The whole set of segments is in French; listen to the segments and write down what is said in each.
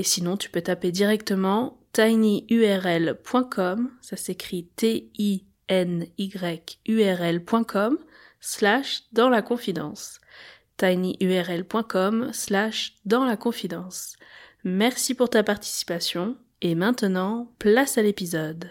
Et sinon, tu peux taper directement tinyurl.com, ça s'écrit T-I-N-Y-U-R-L.com, slash dans la confidence. tinyurl.com slash dans la confidence. Merci pour ta participation et maintenant, place à l'épisode.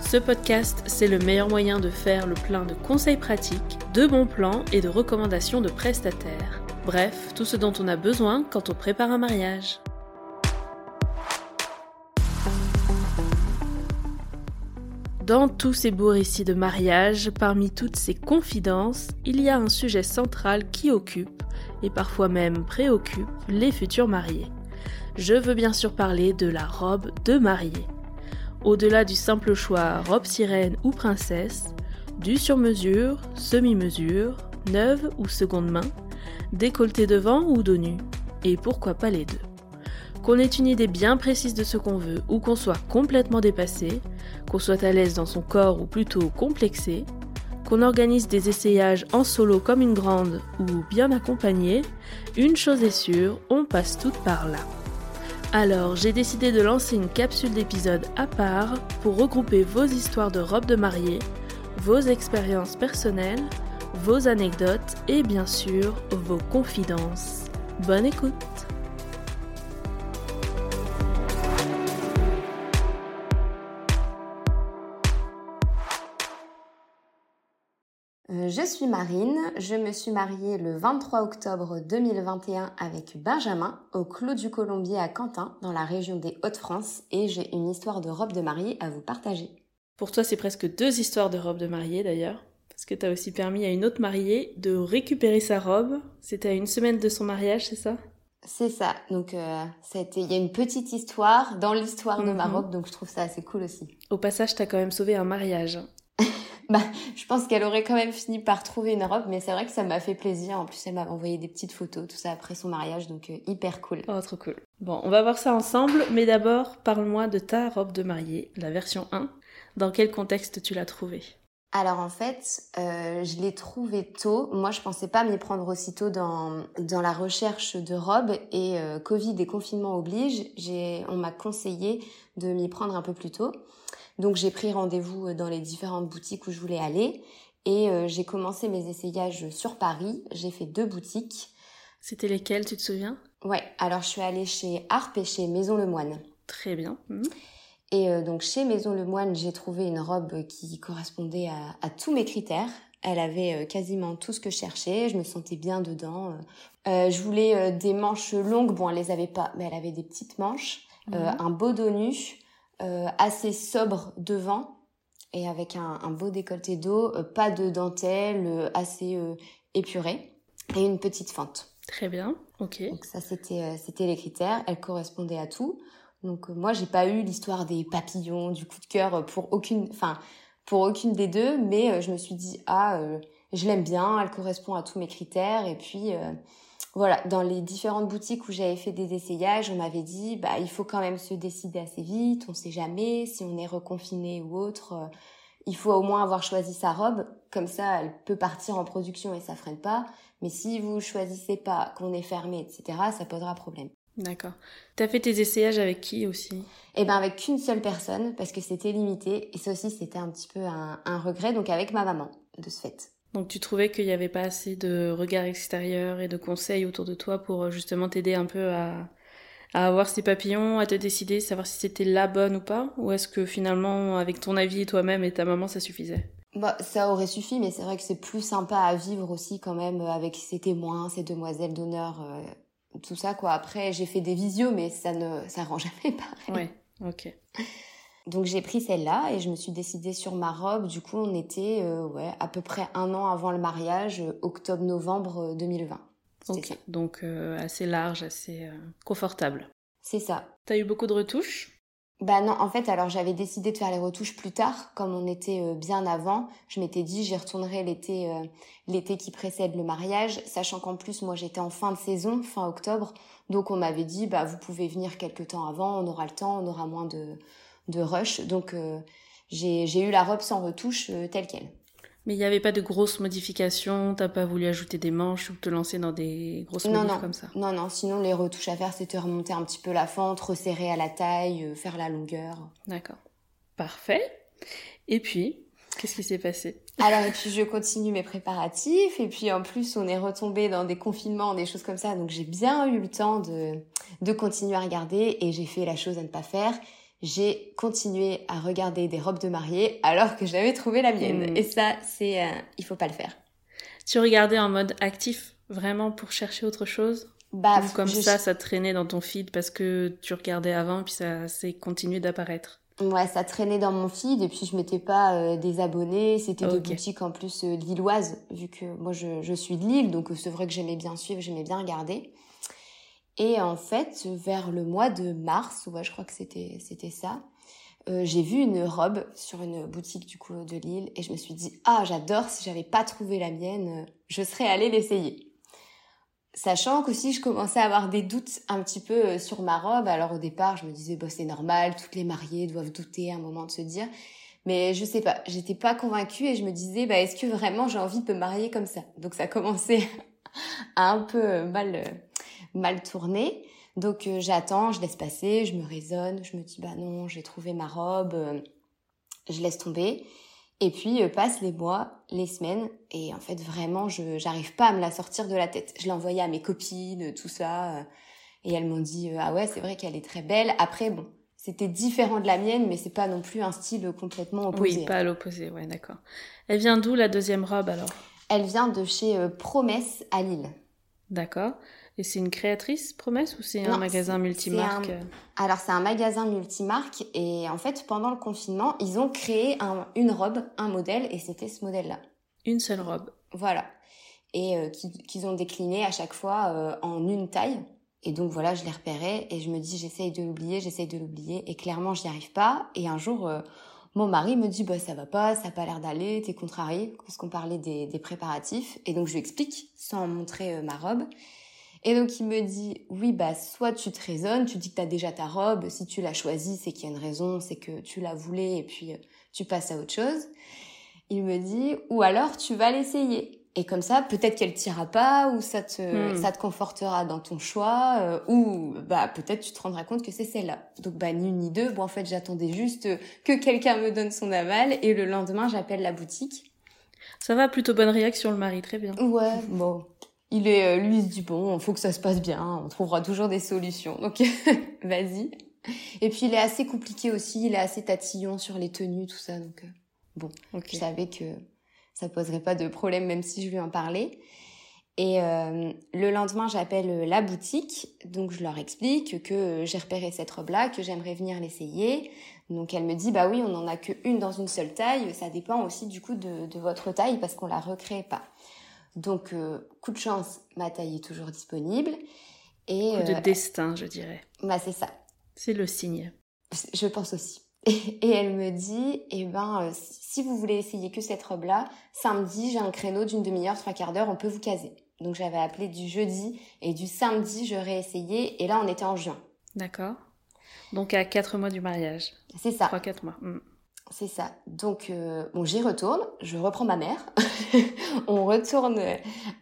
Ce podcast, c'est le meilleur moyen de faire le plein de conseils pratiques, de bons plans et de recommandations de prestataires. Bref, tout ce dont on a besoin quand on prépare un mariage. Dans tous ces beaux récits de mariage, parmi toutes ces confidences, il y a un sujet central qui occupe, et parfois même préoccupe, les futurs mariés. Je veux bien sûr parler de la robe de mariée. Au-delà du simple choix robe sirène ou princesse, du sur-mesure, semi-mesure, neuve ou seconde main, décolleté devant ou dos nu, et pourquoi pas les deux. Qu'on ait une idée bien précise de ce qu'on veut ou qu'on soit complètement dépassé, qu'on soit à l'aise dans son corps ou plutôt complexé, qu'on organise des essayages en solo comme une grande ou bien accompagné, une chose est sûre, on passe toutes par là. Alors, j'ai décidé de lancer une capsule d'épisodes à part pour regrouper vos histoires de robes de mariée, vos expériences personnelles, vos anecdotes et bien sûr vos confidences. Bonne écoute je suis Marine, je me suis mariée le 23 octobre 2021 avec Benjamin au Clos du Colombier à Quentin dans la région des Hauts-de-France et j'ai une histoire de robe de mariée à vous partager. Pour toi, c'est presque deux histoires de robe de mariée d'ailleurs, parce que tu as aussi permis à une autre mariée de récupérer sa robe. C'était à une semaine de son mariage, c'est ça? C'est ça, donc euh, il y a une petite histoire dans l'histoire de ma Mhm. robe, donc je trouve ça assez cool aussi. Au passage, t'as quand même sauvé un mariage. Bah, je pense qu'elle aurait quand même fini par trouver une robe, mais c'est vrai que ça m'a fait plaisir. En plus, elle m'a envoyé des petites photos, tout ça après son mariage, donc euh, hyper cool. Oh, trop cool. Bon, on va voir ça ensemble, mais d'abord, parle-moi de ta robe de mariée, la version 1. Dans quel contexte tu l'as trouvée? Alors en fait, euh, je l'ai trouvée tôt. Moi, je pensais pas m'y prendre aussitôt dans dans la recherche de robes et euh, Covid et confinement oblige. J'ai, on m'a conseillé de m'y prendre un peu plus tôt. Donc j'ai pris rendez-vous dans les différentes boutiques où je voulais aller et euh, j'ai commencé mes essayages sur Paris. J'ai fait deux boutiques. C'était lesquelles, tu te souviens? Ouais, alors je suis allée chez Harpe et chez Maison Lemoine. Très bien. Mhm. Et euh, donc chez Maison Lemoine, j'ai trouvé une robe qui correspondait à, à tous mes critères. Elle avait euh, quasiment tout ce que je cherchais, je me sentais bien dedans. Euh, je voulais euh, des manches longues, bon elle les avait pas, mais elle avait des petites manches, euh, Mhm. un beau dos nu, euh, assez sobre devant et avec un, un beau décolleté dos, euh, pas de dentelle, euh, assez euh, épuré et une petite fente. Très bien, ok. Donc ça c'était euh, c'était les critères, elle correspondait à tout. Donc euh, moi j'ai pas eu l'histoire des papillons, du coup de cœur euh, pour aucune enfin pour aucune des deux, mais euh, je me suis dit ah euh, je l'aime bien, elle correspond à tous mes critères et puis euh, voilà, dans les différentes boutiques où j'avais fait des essayages, on m'avait dit bah il faut quand même se décider assez vite, on sait jamais si on est reconfiné ou autre, euh, il faut au moins avoir choisi sa robe, comme ça elle peut partir en production et ça freine pas. Mais si vous choisissez pas, qu'on est fermé, etc., ça posera problème. D'accord. T'as fait tes essayages avec qui aussi? Eh ben avec qu'une seule personne parce que c'était limité et ça aussi c'était un petit peu un, un, regret donc avec ma maman de ce fait. Donc tu trouvais qu'il n'y avait pas assez de regard extérieur et de conseils autour de toi pour euh, justement t'aider un peu à, à avoir ces papillons, à te décider, savoir si c'était la bonne ou pas? Ou est-ce que finalement avec ton avis toi-même et ta maman ça suffisait? Bah, ça aurait suffi, mais c'est vrai que c'est plus sympa à vivre aussi quand même avec ses témoins, ses demoiselles d'honneur, euh, tout ça quoi. Après, j'ai fait des visios, mais ça ne, ça rend jamais pareil. Ouais, ok. Donc j'ai pris celle-là et je me suis décidée sur ma robe. Du coup, on était euh, ouais à peu près un an avant le mariage, euh, octobre-novembre 2020. Euh, ok. Donc euh, assez large, assez euh, confortable. C'est ça. T'as eu beaucoup de retouches? Bah non, en fait, alors j'avais décidé de faire les retouches plus tard, comme on était bien avant. Je m'étais dit, j'y retournerai l'été, euh, l'été qui précède le mariage, sachant qu'en plus, moi, j'étais en fin de saison, fin octobre, donc on m'avait dit, bah vous pouvez venir quelques temps avant, on aura le temps, on aura moins de, de rush. Donc euh, j'ai, eu la robe sans retouche telle quelle. Mais il n'y avait pas de grosses modifications, t'as pas voulu ajouter des manches ou te lancer dans des grosses non. comme ça? Non, non, sinon les retouches à faire, c'était remonter un petit peu la fente, resserrer à la taille, euh, faire la longueur. D'accord. Parfait. Et puis, qu'est-ce qui s'est passé? Alors, et puis je continue mes préparatifs, et puis en plus, on est retombé dans des confinements, des choses comme ça, donc j'ai bien eu le temps de, de continuer à regarder, et j'ai fait la chose à ne pas faire j'ai continué à regarder des robes de mariée alors que j'avais trouvé la mienne. Mmh. Et ça, c'est, euh, il faut pas le faire. Tu regardais en mode actif, vraiment pour chercher autre chose? Bah, Ou comme je- ça, ça traînait dans ton feed parce que tu regardais avant, puis ça s'est continué d'apparaître? Ouais, ça traînait dans mon feed et puis je m'étais pas euh, désabonnée. C'était des Ok. boutiques en plus euh, lilloises, vu que moi je, je suis de Lille, donc euh, c'est vrai que j'aimais bien suivre, j'aimais bien regarder. Et en fait, vers le mois de mars, ouais, je crois que c'était c'était ça, euh, j'ai vu une robe sur une boutique du coup de Lille et je me suis dit ah j'adore. Si j'avais pas trouvé la mienne, euh, je serais allée l'essayer. Sachant qu'aussi je commençais à avoir des doutes un petit peu euh, sur ma robe. Alors au départ, je me disais bah c'est normal, toutes les mariées doivent douter à un moment de se dire. Mais je sais pas, j'étais pas convaincue et je me disais bah est-ce que vraiment j'ai envie de me marier comme ça? Donc ça commençait à un peu mal euh, mal tourner. Donc euh, j'attends, je laisse passer, je me raisonne, je me dis bah non, j'ai trouvé ma robe, euh, je laisse tomber. Et puis euh, passent les mois, les semaines, et en fait vraiment je j'arrive pas à me la sortir de la tête. Je l'ai envoyée à mes copines, tout ça, euh, et elles m'ont dit euh, ah ouais c'est vrai qu'elle est très belle. Après bon c'était différent de la mienne, mais c'est pas non plus un style complètement opposé. Oui, pas à l'opposé, ouais, d'accord. Elle vient d'où la deuxième robe alors? Elle vient de chez euh, Promesse à Lille. D'accord. Et c'est une créatrice, Promesse, ou c'est un magasin multimarque Alors c'est un magasin multimarque et en fait pendant le confinement ils ont créé un- une robe, un modèle et c'était ce modèle-là. Une seule robe. Voilà. Et euh, qui- qu'ils ont décliné à chaque fois euh, en une taille. Et donc voilà, je les repérais et je me dis j'essaye de l'oublier, j'essaye de l'oublier et clairement j'y arrive pas. Et un jour, euh, mon mari me dit bah ça va pas, ça a pas l'air d'aller, t'es contrarié parce qu'on parlait des, des préparatifs. Et donc je lui explique sans montrer euh, ma robe. Et donc il me dit oui bah soit tu te raisonnes, tu dis que t'as déjà ta robe, si tu l'as choisie c'est qu'il y a une raison, c'est que tu la voulais et puis euh, tu passes à autre chose. Il me dit ou alors tu vas l'essayer. Et comme ça, peut-être qu'elle t'ira pas, ou ça te, Hmm. ça te confortera dans ton choix, euh, ou bah peut-être tu te rendras compte que c'est celle-là. Donc bah ni une ni deux. Bon en fait j'attendais juste que quelqu'un me donne son aval, et le lendemain j'appelle la boutique. Ça va, plutôt bonne réaction le mari, très bien. Ouais, bon. Il est, euh, lui il se dit bon, faut que ça se passe bien, on trouvera toujours des solutions. Donc vas-y. Et puis il est assez compliqué aussi, il est assez tatillon sur les tenues, tout ça. Donc euh, bon. Ok. Je savais que ça poserait pas de problème même si je lui en parlais. Et euh, le lendemain, j'appelle la boutique, donc je leur explique que j'ai repéré cette robe-là, que j'aimerais venir l'essayer. Donc elle me dit bah oui, on en a que une dans une seule taille, ça dépend aussi du coup de, de votre taille parce qu'on la recrée pas. Donc euh, coup de chance, ma taille est toujours disponible. Et Coup de euh, destin, je dirais. bah c'est ça. C'est le signe. Je pense aussi. Et elle me dit, eh ben, euh, si vous voulez essayer que cette robe-là, samedi, j'ai un créneau d'une demi-heure, trois quarts d'heure, on peut vous caser. Donc j'avais appelé du jeudi et du samedi, j'aurais essayé. Et là, on était en juin. D'accord. Donc à 4 mois du mariage. C'est ça. 3-4 mois. Hmm. C'est ça. Donc, euh, bon, j'y retourne, je reprends ma mère, on retourne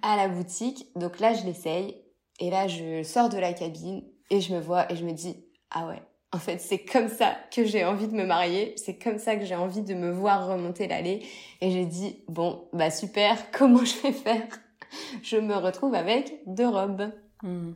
à la boutique. Donc là, je l'essaye. Et là, je sors de la cabine et je me vois et je me dis, ah ouais, en fait, c'est comme ça que j'ai envie de me marier. C'est comme ça que j'ai envie de me voir remonter l'allée. Et j'ai dit, bon, bah super, comment je vais faire? Je me retrouve avec deux robes. Hmm.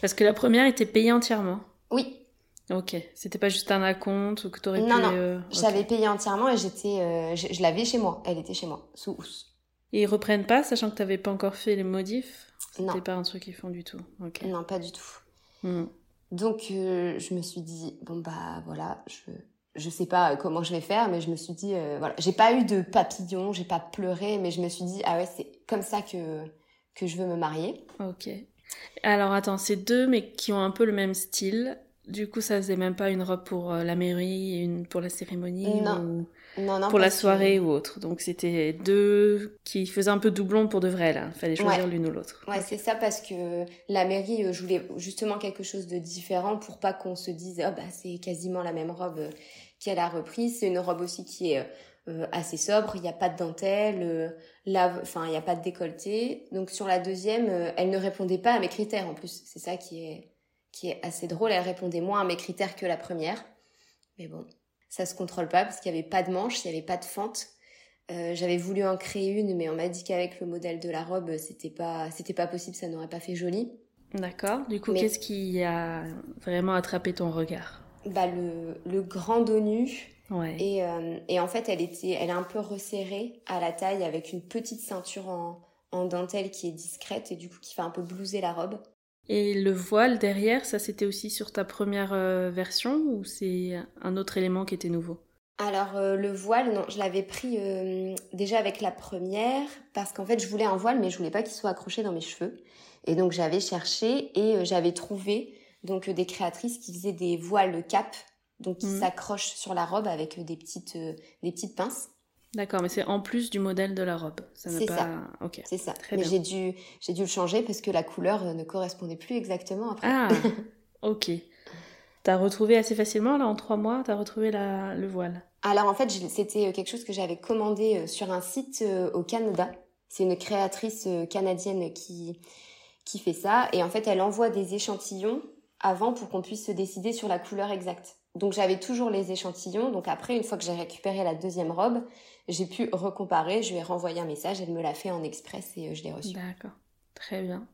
Parce que la première était payée entièrement. Oui, Ok, c'était pas juste un acompte ou que t'aurais pu... Non, non, euh, j'avais payé entièrement et j'étais, euh, je, je l'avais chez moi. Elle était chez moi, sous housse. Et ils reprennent pas, sachant que t'avais pas encore fait les modifs? Non. C'était pas un truc qu'ils font du tout. Ok. Non, pas du tout. Hmm. Donc, euh, je me suis dit, bon, bah voilà, je, je sais pas comment je vais faire, mais je me suis dit, euh, voilà, j'ai pas eu de papillon, j'ai pas pleuré, mais je me suis dit, ah ouais, c'est comme ça que, que je veux me marier. Ok. Alors attends, c'est deux mais qui ont un peu le même style. Du coup, ça faisait même pas une robe pour euh, la mairie, une pour la cérémonie Non. Non, non. ou pour la que- soirée ou autre. Donc c'était deux qui faisaient un peu doublon pour de vrai là. Fallait choisir Ouais. l'une ou l'autre. Ouais, c'est ça parce que la mairie, euh, je voulais justement quelque chose de différent pour pas qu'on se dise, oh bah c'est quasiment la même robe euh, qu'elle a reprise. C'est une robe aussi qui est euh, assez sobre, il n'y a pas de dentelle, euh, là, enfin il n'y a pas de décolleté. Donc sur la deuxième, euh, elle ne répondait pas à mes critères en plus. C'est ça qui est qui est assez drôle. Elle répondait moins à mes critères que la première. Mais bon, ça se contrôle pas parce qu'il n'y avait pas de manche, il n'y avait pas de fente. Euh, j'avais voulu en créer une, mais on m'a dit qu'avec le modèle de la robe, c'était pas, c'était pas possible, ça n'aurait pas fait joli. D'accord. Du coup, Mais- qu'est-ce qui a vraiment attrapé ton regard? Bah le, le grand dos nu Ouais. et, euh, et en fait elle était, elle est un peu resserrée à la taille avec une petite ceinture en, en dentelle qui est discrète et du coup qui fait un peu blouser la robe. Et le voile derrière, ça c'était aussi sur ta première euh, version ou c'est un autre élément qui était nouveau? Alors euh, le voile, non, je l'avais pris euh, déjà avec la première parce qu'en fait je voulais un voile mais je voulais pas qu'il soit accroché dans mes cheveux. Et donc j'avais cherché et euh, j'avais trouvé donc des créatrices qui faisaient des voiles cap, donc qui Mhm. s'accrochent sur la robe avec des petites des petites pinces. D'accord, mais c'est en plus du modèle de la robe. C'est pas. ça. Ok. C'est ça. Très mais j'ai dû j'ai dû le changer parce que la couleur euh, ne correspondait plus exactement après. Ah, ok. T'as retrouvé assez facilement là en trois mois, t'as retrouvé la, le voile? Alors en fait, c'était euh, quelque chose que j'avais commandé euh, sur un site au Canada. C'est une créatrice canadienne qui qui fait ça et en fait, elle envoie des échantillons avant pour qu'on puisse se décider sur la couleur exacte. Donc j'avais toujours les échantillons. Donc après, une fois que j'ai récupéré la deuxième robe, j'ai pu recomparer. Je lui ai renvoyé un message. Elle me l'a fait en express et euh, je l'ai reçu. D'accord. Très bien.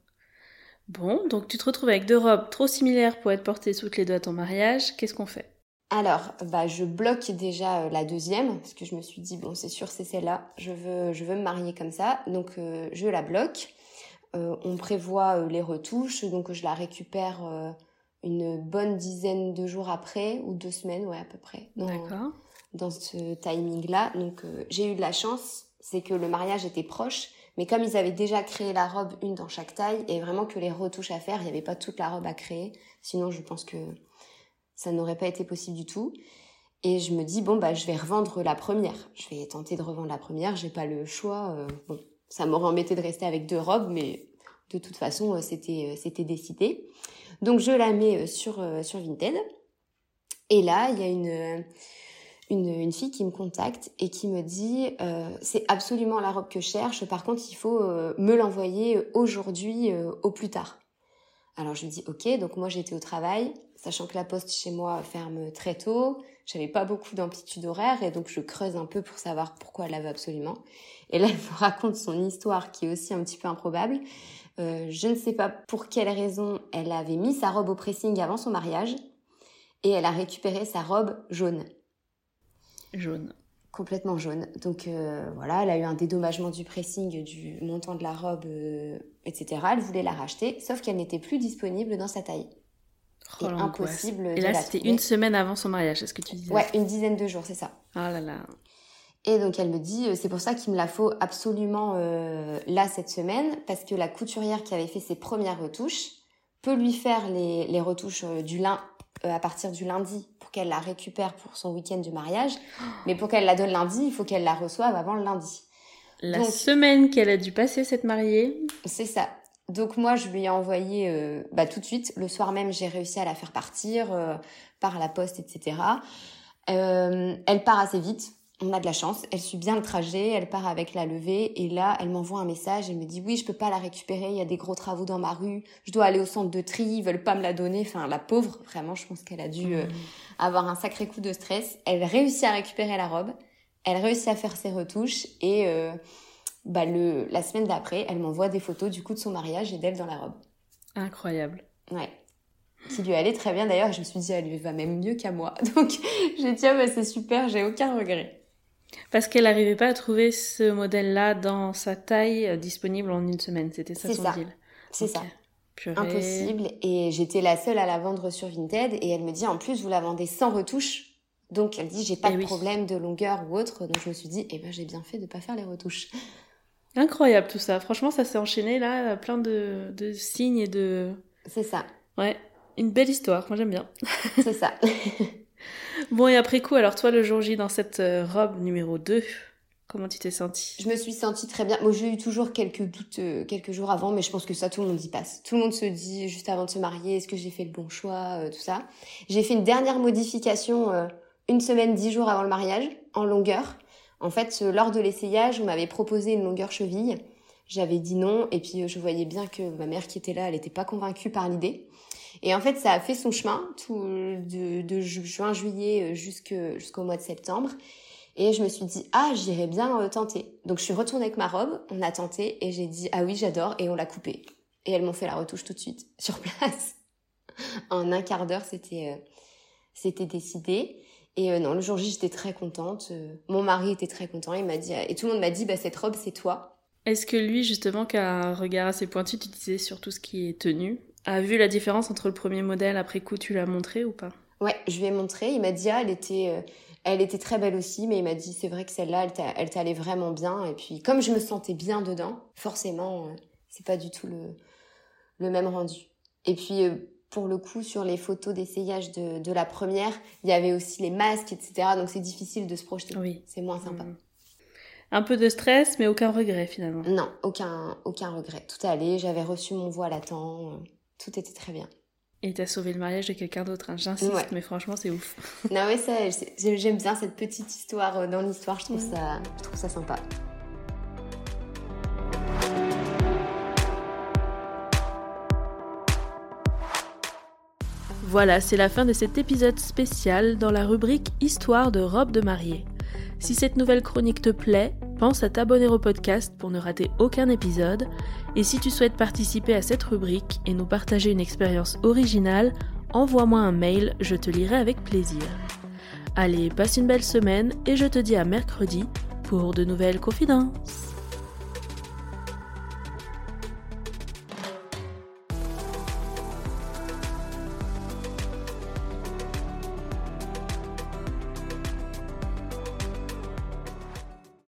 Bon, donc tu te retrouves avec deux robes trop similaires pour être portées toutes les deux à ton mariage. Qu'est-ce qu'on fait? Alors, bah, je bloque déjà euh, la deuxième parce que je me suis dit bon, c'est sûr, c'est celle-là. Je veux, je veux me marier comme ça, donc euh, je la bloque. Euh, on prévoit euh, les retouches, donc je la récupère une bonne dizaine de jours après ou deux semaines, ouais à peu près. D'accord. Dans ce timing-là, donc euh, j'ai eu de la chance, c'est que le mariage était proche. Mais comme ils avaient déjà créé la robe, une dans chaque taille, et vraiment que les retouches à faire, il n'y avait pas toute la robe à créer. Sinon, je pense que ça n'aurait pas été possible du tout. Et je me dis, bon, bah, je vais revendre la première. Je vais tenter de revendre la première, j'ai pas le choix. euh, bon, ça m'aurait embêté de rester avec deux robes, mais de toute façon, euh, c'était, c'était décidé. Donc, je la mets sur, sur Vinted. Et là, il y a une, une, fille qui me contacte et qui me dit, euh, c'est absolument la robe que je cherche, par contre, il faut euh, me l'envoyer aujourd'hui euh, au plus tard. Alors je lui dis ok, donc moi j'étais au travail, sachant que la poste chez moi ferme très tôt, j'avais pas beaucoup d'amplitude horaire et donc je creuse un peu pour savoir pourquoi elle la veut absolument. Et là elle me raconte son histoire qui est aussi un petit peu improbable. Je ne sais pas pour quelle raison elle avait mis sa robe au pressing avant son mariage et elle a récupéré sa robe jaune Jaune. complètement jaune. Donc euh, voilà, elle a eu un dédommagement du pressing, du montant de la robe, euh, etc. Elle voulait la racheter, sauf qu'elle n'était plus disponible dans sa taille. Oh, Et impossible Et là, c'était une semaine avant son mariage, c'est ce que tu disais Ouais, une dizaine de jours, c'est ça. Ah là là. Et donc elle me dit, euh, c'est pour ça qu'il me la faut absolument euh, là cette semaine, parce que la couturière qui avait fait ses premières retouches peut lui faire les, les retouches euh, du lin, à partir du lundi pour qu'elle la récupère pour son week-end du mariage. Mais pour qu'elle la donne lundi, il faut qu'elle la reçoive avant le lundi. La Donc- semaine qu'elle a dû passer cette mariée. C'est ça. Donc moi, je lui ai envoyé euh, bah, tout de suite. Le soir même, j'ai réussi à la faire partir euh, par la poste, etc. Euh, elle part assez vite. On a de la chance, elle suit bien le trajet, elle part avec la levée et là, elle m'envoie un message, elle me dit oui, je peux pas la récupérer, il y a des gros travaux dans ma rue, je dois aller au centre de tri, ils veulent pas me la donner. Enfin, la pauvre, vraiment, je pense qu'elle a dû euh, mmh. avoir un sacré coup de stress. Elle réussit à récupérer la robe, elle réussit à faire ses retouches et euh, bah le la semaine d'après, elle m'envoie des photos du coup de son mariage et d'elle dans la robe. Incroyable. Ouais qui lui allait très bien d'ailleurs. Je me suis dit, elle lui va même mieux qu'à moi. Donc j'ai dit, ah bah c'est super, j'ai aucun regret. Parce qu'elle n'arrivait pas à trouver ce modèle-là dans sa taille euh, disponible en une semaine. C'était ça son deal. C'est ça. Impossible. Et j'étais la seule à la vendre sur Vinted. Et elle me dit, en plus, vous la vendez sans retouche. Donc elle dit, j'ai pas eh de problème de longueur ou autre. Donc je me suis dit, eh ben j'ai bien fait de pas faire les retouches. Incroyable tout ça. Franchement, ça s'est enchaîné là, plein de, de signes et de. C'est ça. Ouais. Une belle histoire. Moi j'aime bien. C'est ça. Bon, et après coup, alors toi, le jour J, dans cette euh, robe numéro 2, comment tu t'es sentie? Je me suis sentie très bien. Moi, j'ai eu toujours quelques doutes euh, quelques jours avant, mais je pense que ça, tout le monde y passe. Tout le monde se dit, juste avant de se marier, est-ce que j'ai fait le bon choix, euh, tout ça. J'ai fait une dernière modification une semaine, dix jours avant le mariage, en longueur. En fait, lors de l'essayage, on m'avait proposé une longueur cheville. J'avais dit non, et puis je voyais bien que ma mère qui était là, elle n'était pas convaincue par l'idée. Et en fait, ça a fait son chemin tout, de, juin, juillet euh, jusqu'au mois de septembre. Et je me suis dit, ah, j'irais bien euh, tenter. Donc je suis retournée avec ma robe, on a tenté et j'ai dit, ah oui, j'adore, et on l'a coupée. Et elles m'ont fait la retouche tout de suite, sur place. en un quart d'heure, c'était euh, décidé. Et non, le jour J, j'étais très contente. mon mari était très content. Il m'a dit, et tout le monde m'a dit, bah, cette robe, c'est toi. Est-ce que lui, justement, qui a un regard assez pointu, tu disais sur tout ce qui est tenu, a vu la différence entre le premier modèle après coup, tu l'as montré ou pas? Ouais, je lui ai montré. Il m'a dit, ah, elle était, euh, elle était très belle aussi, mais il m'a dit, c'est vrai que celle-là, elle t'allait vraiment bien. Et puis, comme je me sentais bien dedans, forcément, euh, c'est pas du tout le, le même rendu. Et puis, euh, pour le coup, sur les photos d'essayage de, de la première, il y avait aussi les masques, etc. Donc, c'est difficile de se projeter. Oui. C'est moins sympa. Mmh. Un peu de stress, mais aucun regret finalement. Non, aucun, aucun regret. Tout allait, j'avais reçu mon voile à temps tout était très bien. Et t'as sauvé le mariage de quelqu'un d'autre, hein. j'insiste, mais franchement c'est ouf. non mais ça, j'aime bien cette petite histoire euh, dans l'histoire, je, trouve ça, je trouve ça sympa. Voilà, c'est la fin de cet épisode spécial dans la rubrique Histoire de robe de mariée. Si cette nouvelle chronique te plaît, pense à t'abonner au podcast pour ne rater aucun épisode. Et si tu souhaites participer à cette rubrique et nous partager une expérience originale, envoie-moi un mail, je te lirai avec plaisir. Allez, passe une belle semaine et je te dis à mercredi pour de nouvelles confidences.